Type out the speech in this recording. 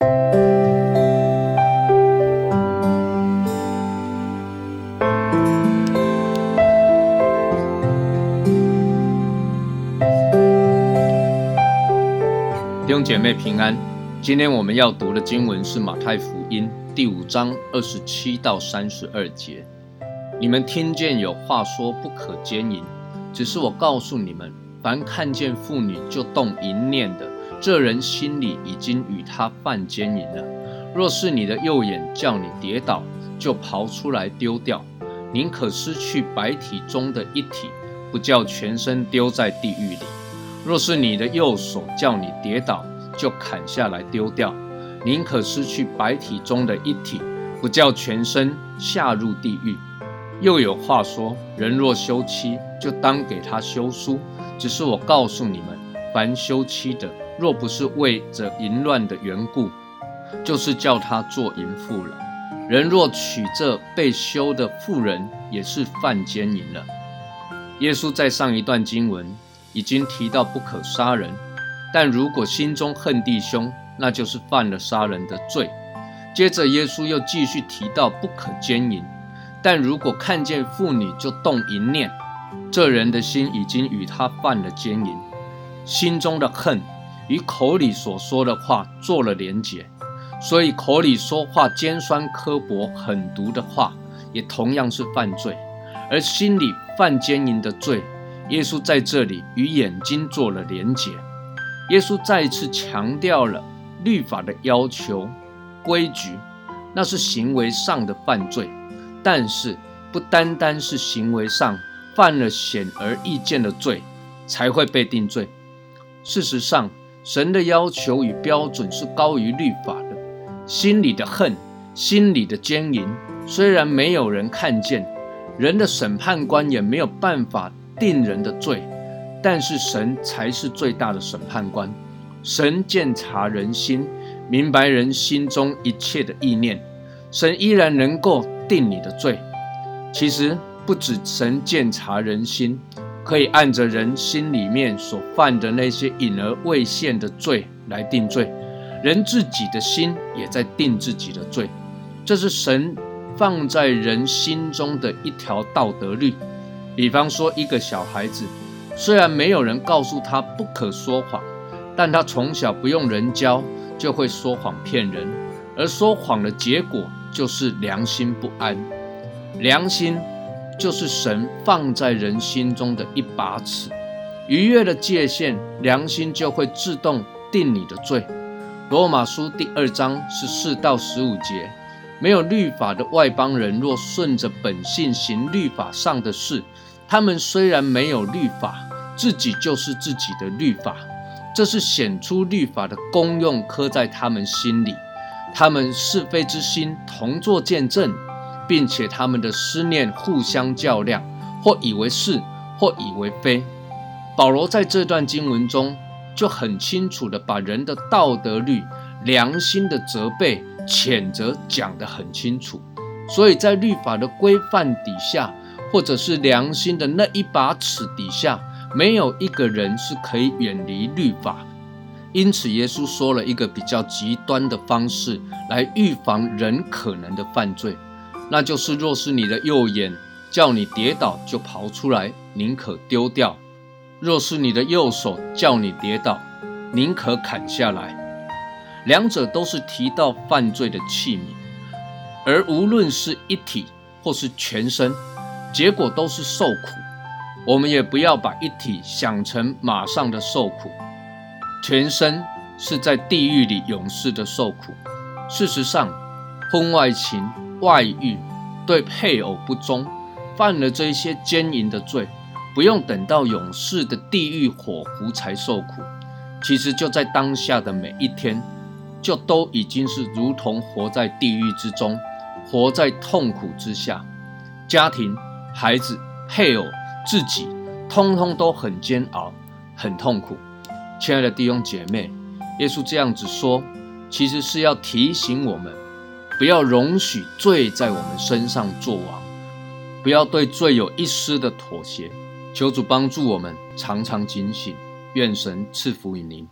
弟兄姐妹平安，今天我们要读的经文是马太福音第五章二十七到三十二节。你们听见有话说不可奸淫，只是我告诉你们，凡看见妇女就动淫念的，这人心里已经与他犯奸淫了。若是你的右眼叫你跌倒，就刨出来丢掉，宁可失去白体中的一体，不叫全身丢在地狱里。若是你的右手叫你跌倒，就砍下来丢掉，宁可失去白体中的一体，不叫全身下入地狱。又有话说：人若休妻，就当给他休书。只是我告诉你们，凡休妻的，若不是为着淫乱的缘故，就是叫他做淫妇了。人若娶这被休的妇人，也是犯奸淫了。耶稣在上一段经文。已经提到不可杀人，但如果心中恨弟兄，那就是犯了杀人的罪。接着耶稣又继续提到不可奸淫，但如果看见妇女就动淫念，这人的心已经与他犯了奸淫，心中的恨与口里所说的话做了连结，所以口里说话尖酸刻薄、狠毒的话，也同样是犯罪，而心里犯奸淫的罪。耶稣在这里与眼睛做了连结。耶稣再一次强调了律法的要求、规矩，那是行为上的犯罪，但是不单单是行为上犯了显而易见的罪才会被定罪。事实上，神的要求与标准是高于律法的。心里的恨、心里的奸淫，虽然没有人看见，人的审判官也没有办法。定人的罪，但是神才是最大的审判官。神鉴察人心，明白人心中一切的意念，神依然能够定你的罪。其实不止神鉴察人心，可以按着人心里面所犯的那些隐而未现的罪来定罪，人自己的心也在定自己的罪。这是神放在人心中的一条道德律。比方说，一个小孩子，虽然没有人告诉他不可说谎，但他从小不用人教，就会说谎骗人，而说谎的结果就是良心不安。良心就是神放在人心中的一把尺，逾越了界限，良心就会自动定你的罪。罗马书第二章十四到十五节，没有律法的外邦人，若顺着本性行律法上的事。他们虽然没有律法，自己就是自己的律法，这是显出律法的功用刻在他们心里。他们是非之心同作见证，并且他们的思念互相较量，或以为是，或以为非。保罗在这段经文中就很清楚的把人的道德律、良心的责备、谴责讲得很清楚。所以在律法的规范底下。或者是良心的那一把尺底下，没有一个人是可以远离律法。因此，耶稣说了一个比较极端的方式来预防人可能的犯罪，那就是：若是你的右眼叫你跌倒，就刨出来，宁可丢掉；若是你的右手叫你跌倒，宁可砍下来。两者都是提到犯罪的器皿，而无论是一体或是全身。结果都是受苦，我们也不要把一体想成马上的受苦，全身是在地狱里永世的受苦。事实上，婚外情、外遇、对配偶不忠，犯了这些奸淫的罪，不用等到永世的地狱火湖才受苦，其实就在当下的每一天，就都已经是如同活在地狱之中，活在痛苦之下，家庭。孩子、配偶、自己，通通都很煎熬、很痛苦。亲爱的弟兄姐妹，耶稣这样子说，其实是要提醒我们，不要容许罪在我们身上作王，不要对罪有一丝的妥协。求主帮助我们，常常警醒。愿神赐福于您。